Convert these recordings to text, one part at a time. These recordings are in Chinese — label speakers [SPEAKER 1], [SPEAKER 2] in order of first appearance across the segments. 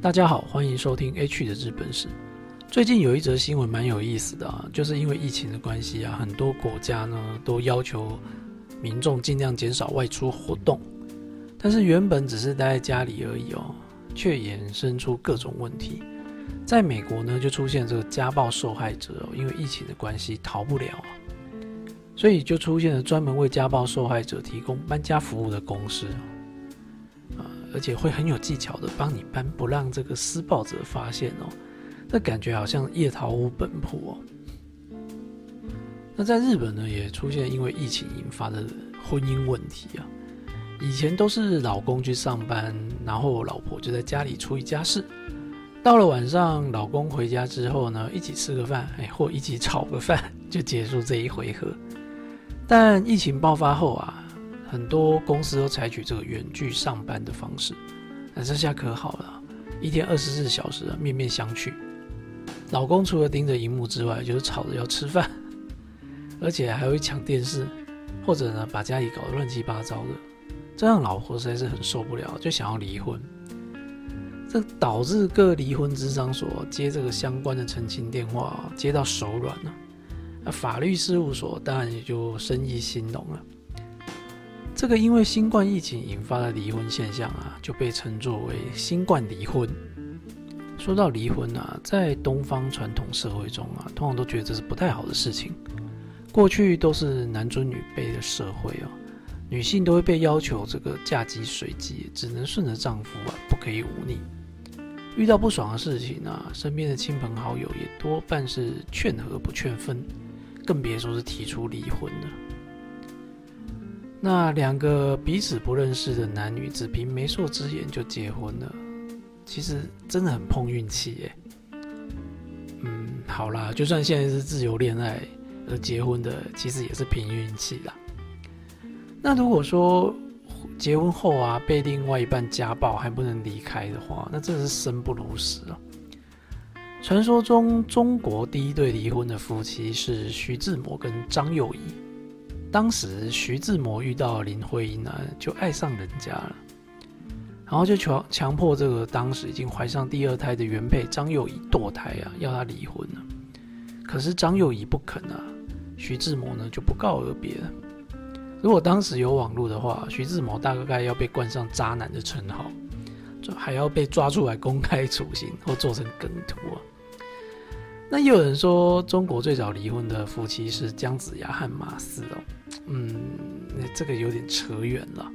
[SPEAKER 1] 大家好，欢迎收听 H 的日本史。最近有一则新闻蛮有意思的啊，就是因为疫情的关系啊，很多国家呢都要求民众尽量减少外出活动，但是原本只是待在家里而已哦，却衍生出各种问题。在美国呢，就出现这个家暴受害者哦，因为疫情的关系逃不了啊，所以就出现了专门为家暴受害者提供搬家服务的公司。而且会很有技巧的帮你搬，不让这个施暴者发现哦。那感觉好像夜逃屋本铺哦。那在日本呢，也出现因为疫情引发的婚姻问题啊。以前都是老公去上班，然后老婆就在家里处理家事。到了晚上，老公回家之后呢，一起吃个饭，哎，或一起炒个饭，就结束这一回合。但疫情爆发后啊。很多公司都采取这个远距上班的方式，那这下可好了，一天二十四小时啊面面相觑。老公除了盯着荧幕之外，就是吵着要吃饭，而且还会抢电视，或者呢把家里搞得乱七八糟的，这让老婆实在是很受不了，就想要离婚。这导致各离婚之商所接这个相关的澄清电话接到手软了，那法律事务所当然也就生意兴隆了。这个因为新冠疫情引发的离婚现象啊，就被称作为“新冠离婚”。说到离婚啊，在东方传统社会中啊，通常都觉得这是不太好的事情。过去都是男尊女卑的社会啊，女性都会被要求这个嫁鸡随鸡，只能顺着丈夫啊，不可以忤逆。遇到不爽的事情啊，身边的亲朋好友也多半是劝和不劝分，更别说是提出离婚了。那两个彼此不认识的男女，只凭媒妁之言就结婚了，其实真的很碰运气耶。嗯，好啦，就算现在是自由恋爱而结婚的，其实也是凭运气啦。那如果说结婚后啊被另外一半家暴还不能离开的话，那真的是生不如死啊。传说中中国第一对离婚的夫妻是徐志摩跟张幼仪。当时徐志摩遇到林徽因呢，就爱上人家了，然后就强强迫这个当时已经怀上第二胎的原配张幼仪堕胎啊，要她离婚了。可是张幼仪不肯啊，徐志摩呢就不告而别了。如果当时有网络的话，徐志摩大概要被冠上渣男的称号，就还要被抓出来公开处刑或做成梗图啊。那也有人说，中国最早离婚的夫妻是姜子牙和马四哦。嗯，那这个有点扯远了。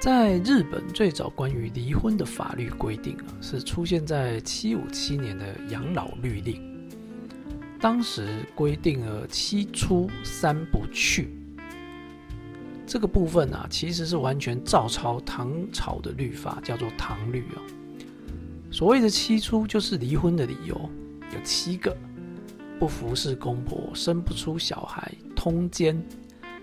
[SPEAKER 1] 在日本，最早关于离婚的法律规定啊，是出现在七五七年的养老律令。当时规定了七出三不去，这个部分啊，其实是完全照抄唐朝的律法，叫做唐律啊。所谓的七出，就是离婚的理由有七个。不服侍公婆，生不出小孩，通奸，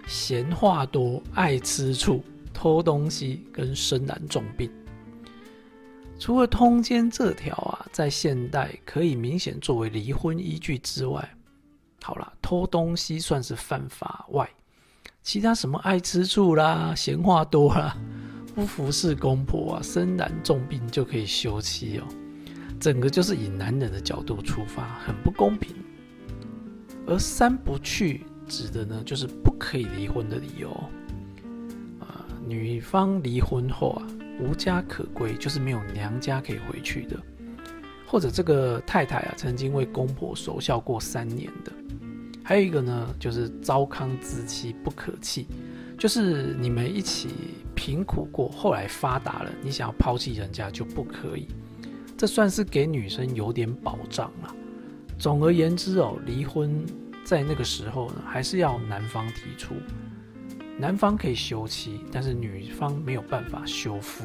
[SPEAKER 1] 闲话多，爱吃醋，偷东西，跟生男重病。除了通奸这条啊，在现代可以明显作为离婚依据之外，好了，偷东西算是犯法外，其他什么爱吃醋啦，闲话多啦，不服侍公婆啊，生男重病就可以休妻哦，整个就是以男人的角度出发，很不公平。而三不去指的呢，就是不可以离婚的理由。啊，女方离婚后啊，无家可归，就是没有娘家可以回去的；或者这个太太啊，曾经为公婆守孝过三年的。还有一个呢，就是糟糠之妻不可弃，就是你们一起贫苦过，后来发达了，你想要抛弃人家就不可以。这算是给女生有点保障了。总而言之哦，离婚在那个时候呢，还是要男方提出，男方可以休妻，但是女方没有办法休夫。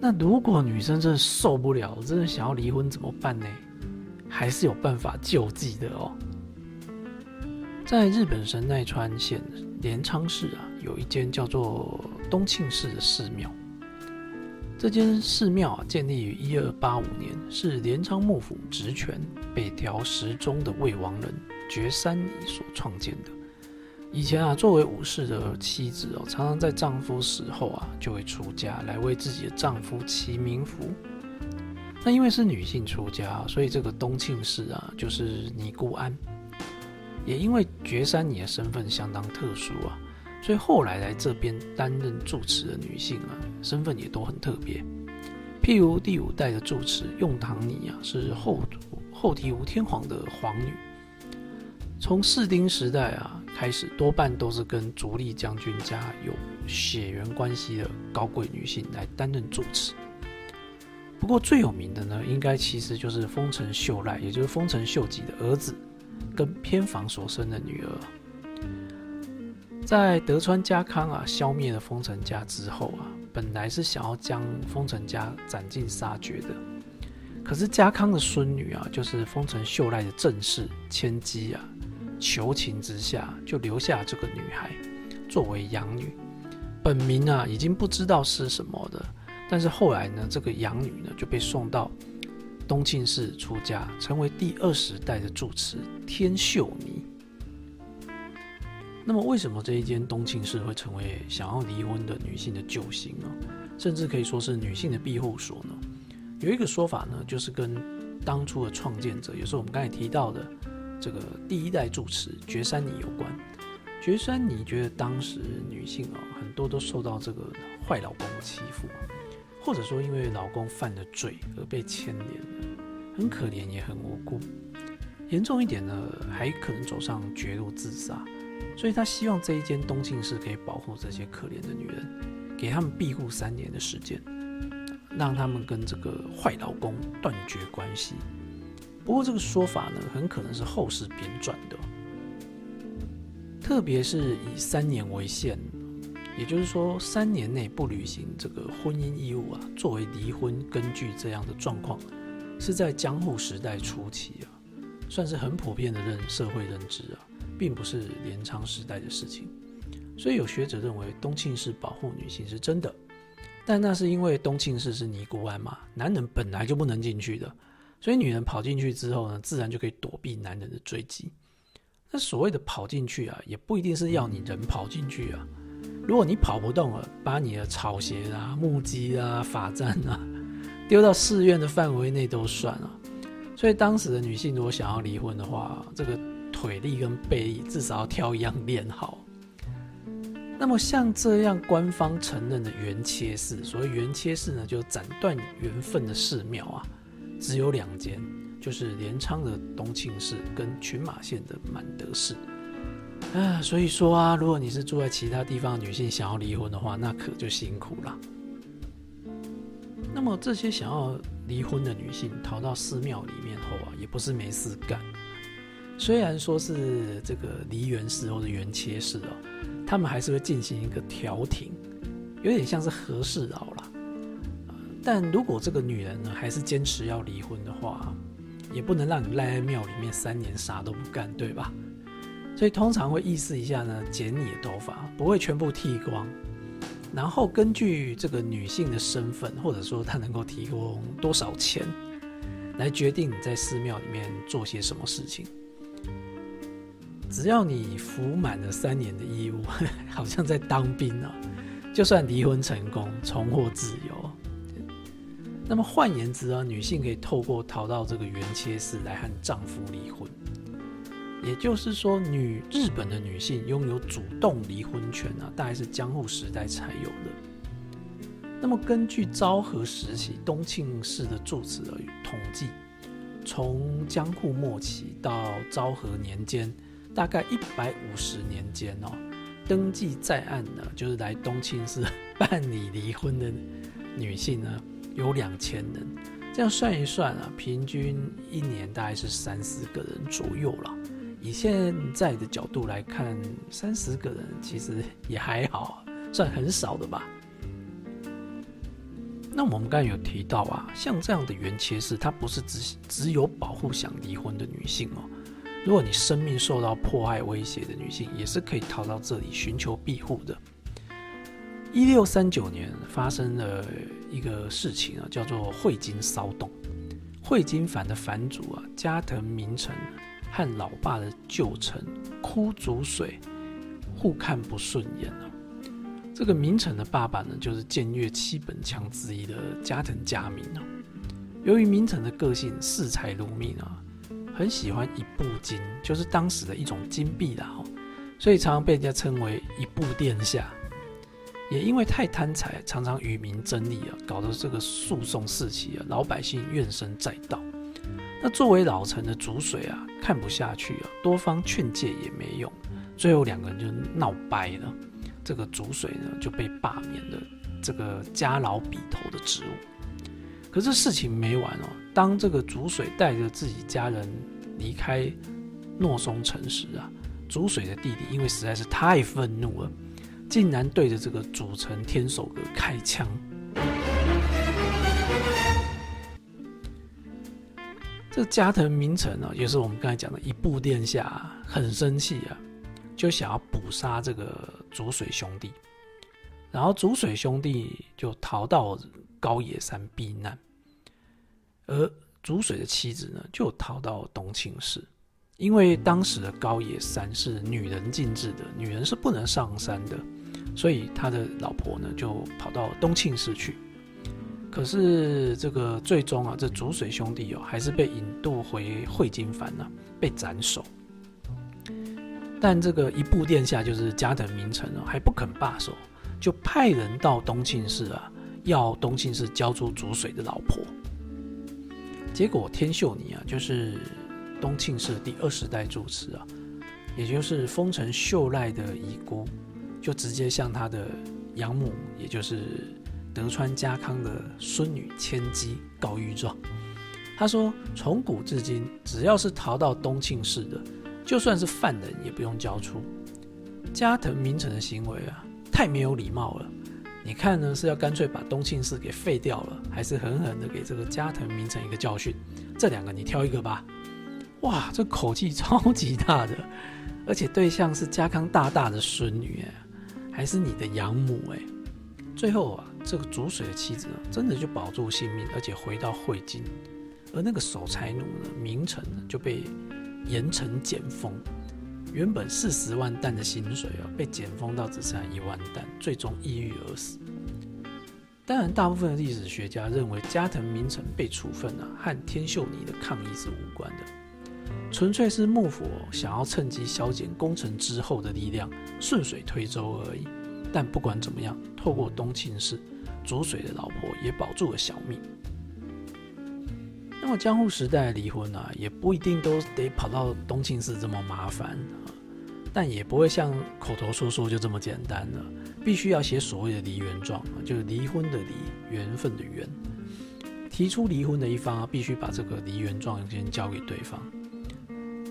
[SPEAKER 1] 那如果女生真的受不了，真的想要离婚怎么办呢？还是有办法救济的哦。在日本神奈川县镰仓市啊，有一间叫做东庆寺的寺庙。这间寺庙，建立于一二八五年，是镰仓幕府职权北条时中的魏王人觉山尼所创建的。以前啊，作为武士的妻子哦，常常在丈夫死后啊，就会出家来为自己的丈夫祈冥福。那因为是女性出家，所以这个东庆寺啊，就是尼姑庵。也因为觉山尼的身份相当特殊啊，所以后来来这边担任住持的女性啊，身份也都很特别。譬如第五代的住持用堂尼啊，是后后提吴天皇的皇女。从士丁时代啊开始，多半都是跟足利将军家有血缘关系的高贵女性来担任住持。不过最有名的呢，应该其实就是丰臣秀赖，也就是丰臣秀吉的儿子。跟偏房所生的女儿，在德川家康啊消灭了丰臣家之后啊，本来是想要将丰臣家斩尽杀绝的，可是家康的孙女啊，就是丰臣秀赖的正室千姬啊，求情之下就留下这个女孩作为养女，本名啊已经不知道是什么的，但是后来呢，这个养女呢就被送到。东庆市出家，成为第二十代的住持天秀尼。那么，为什么这一间东庆氏会成为想要离婚的女性的救星呢？甚至可以说是女性的庇护所呢？有一个说法呢，就是跟当初的创建者，也是我们刚才提到的这个第一代住持觉山尼有关。觉山尼觉得当时女性啊，很多都受到这个坏老公的欺负。或者说，因为老公犯了罪而被牵连，很可怜也很无辜。严重一点呢，还可能走上绝路自杀。所以他希望这一间东庆市可以保护这些可怜的女人，给他们庇护三年的时间，让他们跟这个坏老公断绝关系。不过这个说法呢，很可能是后世编撰的，特别是以三年为限。也就是说，三年内不履行这个婚姻义务啊，作为离婚根据这样的状况，是在江户时代初期啊，算是很普遍的认社会认知啊，并不是镰仓时代的事情。所以有学者认为东庆市保护女性是真的，但那是因为东庆市是尼姑庵嘛，男人本来就不能进去的，所以女人跑进去之后呢，自然就可以躲避男人的追击。那所谓的跑进去啊，也不一定是要你人跑进去啊。如果你跑不动了，把你的草鞋啊、木屐啊、法杖啊丢到寺院的范围内都算了。所以当时的女性如果想要离婚的话，这个腿力跟背力至少要挑一样练好。那么像这样官方承认的原切寺，所谓原切寺呢，就斩断缘分的寺庙啊，只有两间，就是镰仓的东庆寺跟群马县的满德寺。啊，所以说啊，如果你是住在其他地方的女性想要离婚的话，那可就辛苦了。那么这些想要离婚的女性逃到寺庙里面后啊，也不是没事干。虽然说是这个离缘式或者缘切式哦，他们还是会进行一个调停，有点像是和事佬啦。但如果这个女人呢还是坚持要离婚的话，也不能让你赖在庙里面三年啥都不干，对吧？所以通常会意思一下呢，剪你的头发，不会全部剃光，然后根据这个女性的身份，或者说她能够提供多少钱，来决定你在寺庙里面做些什么事情。只要你服满了三年的义务，好像在当兵啊，就算离婚成功，重获自由。那么换言之啊，女性可以透过逃到这个原切寺来和丈夫离婚。也就是说，女日本的女性拥有主动离婚权啊，大概是江户时代才有的。那么，根据昭和时期东庆市的住持的统计，从江户末期到昭和年间，大概一百五十年间哦，登记在案的，就是来东青市办理离婚的女性呢，有两千人。这样算一算啊，平均一年大概是三四个人左右了。以现在的角度来看，三十个人其实也还好，算很少的吧。那我们刚才有提到啊，像这样的原切式，它不是只只有保护想离婚的女性哦。如果你生命受到迫害威胁的女性，也是可以逃到这里寻求庇护的。一六三九年发生了一个事情啊，叫做汇金骚动。汇金藩的藩主啊，加藤明成。和老爸的旧臣枯竹水互看不顺眼啊。这个明成的爸爸呢，就是僭越七本枪之一的加藤家明啊。由于明成的个性视财如命啊，很喜欢一部金，就是当时的一种金币啦，所以常常被人家称为一部殿下。也因为太贪财，常常与民争利啊，搞得这个诉讼四起啊，老百姓怨声载道。那作为老臣的主水啊，看不下去啊，多方劝诫也没用，最后两个人就闹掰了。这个主水呢就被罢免了这个家老笔头的职务。可是事情没完哦，当这个主水带着自己家人离开诺松城时啊，主水的弟弟因为实在是太愤怒了。竟然对着这个主城天守阁开枪，这加藤明成呢，也是我们刚才讲的一部殿下，很生气啊，就想要捕杀这个竹水兄弟，然后竹水兄弟就逃到高野山避难，而竹水的妻子呢，就逃到东庆市。因为当时的高野山是女人禁制的，女人是不能上山的，所以他的老婆呢就跑到东庆市去。可是这个最终啊，这竹水兄弟哦，还是被引渡回会津藩了，被斩首。但这个一部殿下就是加藤明成哦，还不肯罢手，就派人到东庆市啊，要东庆市交出竹水的老婆。结果天秀尼啊，就是。东庆市第二十代住持啊，也就是丰臣秀赖的遗孤，就直接向他的养母，也就是德川家康的孙女千姬告御状。他说：从古至今，只要是逃到东庆市的，就算是犯人也不用交出。加藤明成的行为啊，太没有礼貌了。你看呢，是要干脆把东庆市给废掉了，还是狠狠的给这个加藤明成一个教训？这两个你挑一个吧。哇，这口气超级大的，而且对象是家康大大的孙女哎，还是你的养母哎。最后啊，这个煮水的妻子真的就保住性命，而且回到会津。而那个守财奴呢，明成就被严惩减封，原本四十万担的薪水啊，被减封到只剩一万担，最终抑郁而死。当然，大部分的历史学家认为加藤明成被处分啊，和天秀尼的抗议是无关的。纯粹是幕府想要趁机消减功臣之后的力量，顺水推舟而已。但不管怎么样，透过东庆氏，煮水的老婆也保住了小命。那么江户时代离婚啊，也不一定都得跑到东庆市这么麻烦，但也不会像口头说说就这么简单了，必须要写所谓的离缘状，就是离婚的离，缘分的缘。提出离婚的一方啊必须把这个离缘状先交给对方。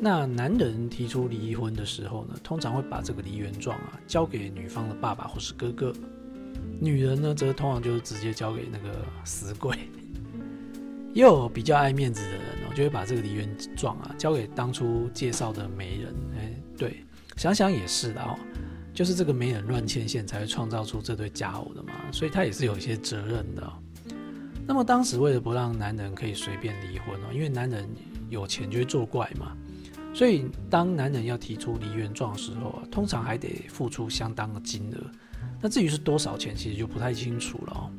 [SPEAKER 1] 那男人提出离婚的时候呢，通常会把这个离缘状啊交给女方的爸爸或是哥哥；女人呢，则通常就是直接交给那个死鬼。也有比较爱面子的人哦，就会把这个离原状啊交给当初介绍的媒人。哎，对，想想也是的哦，就是这个没人乱牵线，才会创造出这对佳偶的嘛，所以他也是有一些责任的。那么当时为了不让男人可以随便离婚哦，因为男人有钱就会作怪嘛。所以，当男人要提出离原状的时候啊，通常还得付出相当的金额。那至于是多少钱，其实就不太清楚了哦。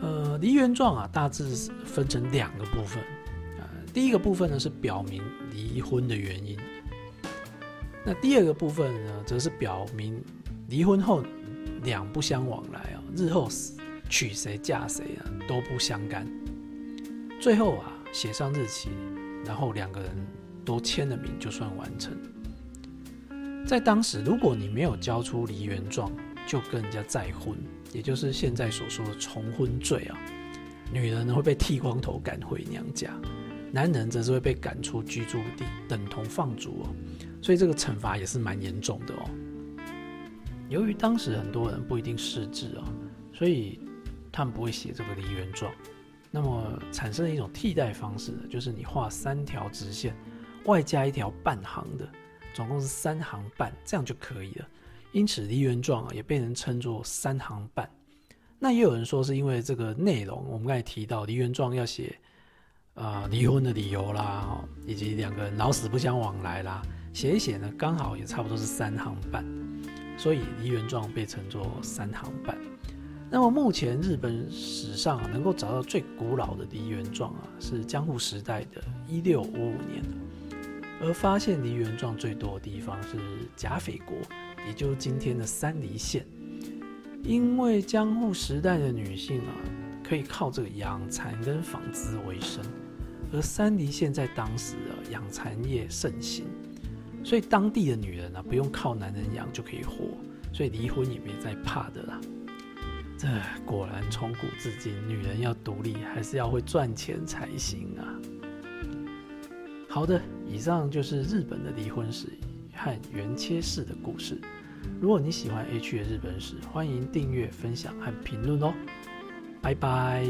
[SPEAKER 1] 呃，离原状啊，大致分成两个部分啊。第一个部分呢是表明离婚的原因，那第二个部分呢，则是表明离婚后两不相往来啊，日后娶谁嫁谁啊都不相干。最后啊，写上日期，然后两个人。都签了名就算完成。在当时，如果你没有交出离原状，就跟人家再婚，也就是现在所说的重婚罪啊。女人呢会被剃光头赶回娘家，男人则是会被赶出居住地，等同放逐哦。所以这个惩罚也是蛮严重的哦。由于当时很多人不一定识字啊，所以他们不会写这个离原状。那么产生了一种替代方式，就是你画三条直线。外加一条半行的，总共是三行半，这样就可以了。因此，离原状啊也被人称作三行半。那也有人说，是因为这个内容，我们刚才提到离原状要写啊离婚的理由啦，以及两个人老死不相往来啦，写一写呢，刚好也差不多是三行半，所以梨园状被称作三行半。那么目前日本史上能够找到最古老的梨园状啊，是江户时代的一六五五年，而发现梨园状最多的地方是甲斐国，也就是今天的三梨县。因为江户时代的女性啊，可以靠这个养蚕跟纺织为生，而三梨县在当时啊，养蚕业盛行，所以当地的女人呢，不用靠男人养就可以活，所以离婚也没再怕的啦。这果然从古至今，女人要独立还是要会赚钱才行啊。好的，以上就是日本的离婚史和原切式的故事。如果你喜欢 H 的日本史，欢迎订阅、分享和评论哦。拜拜。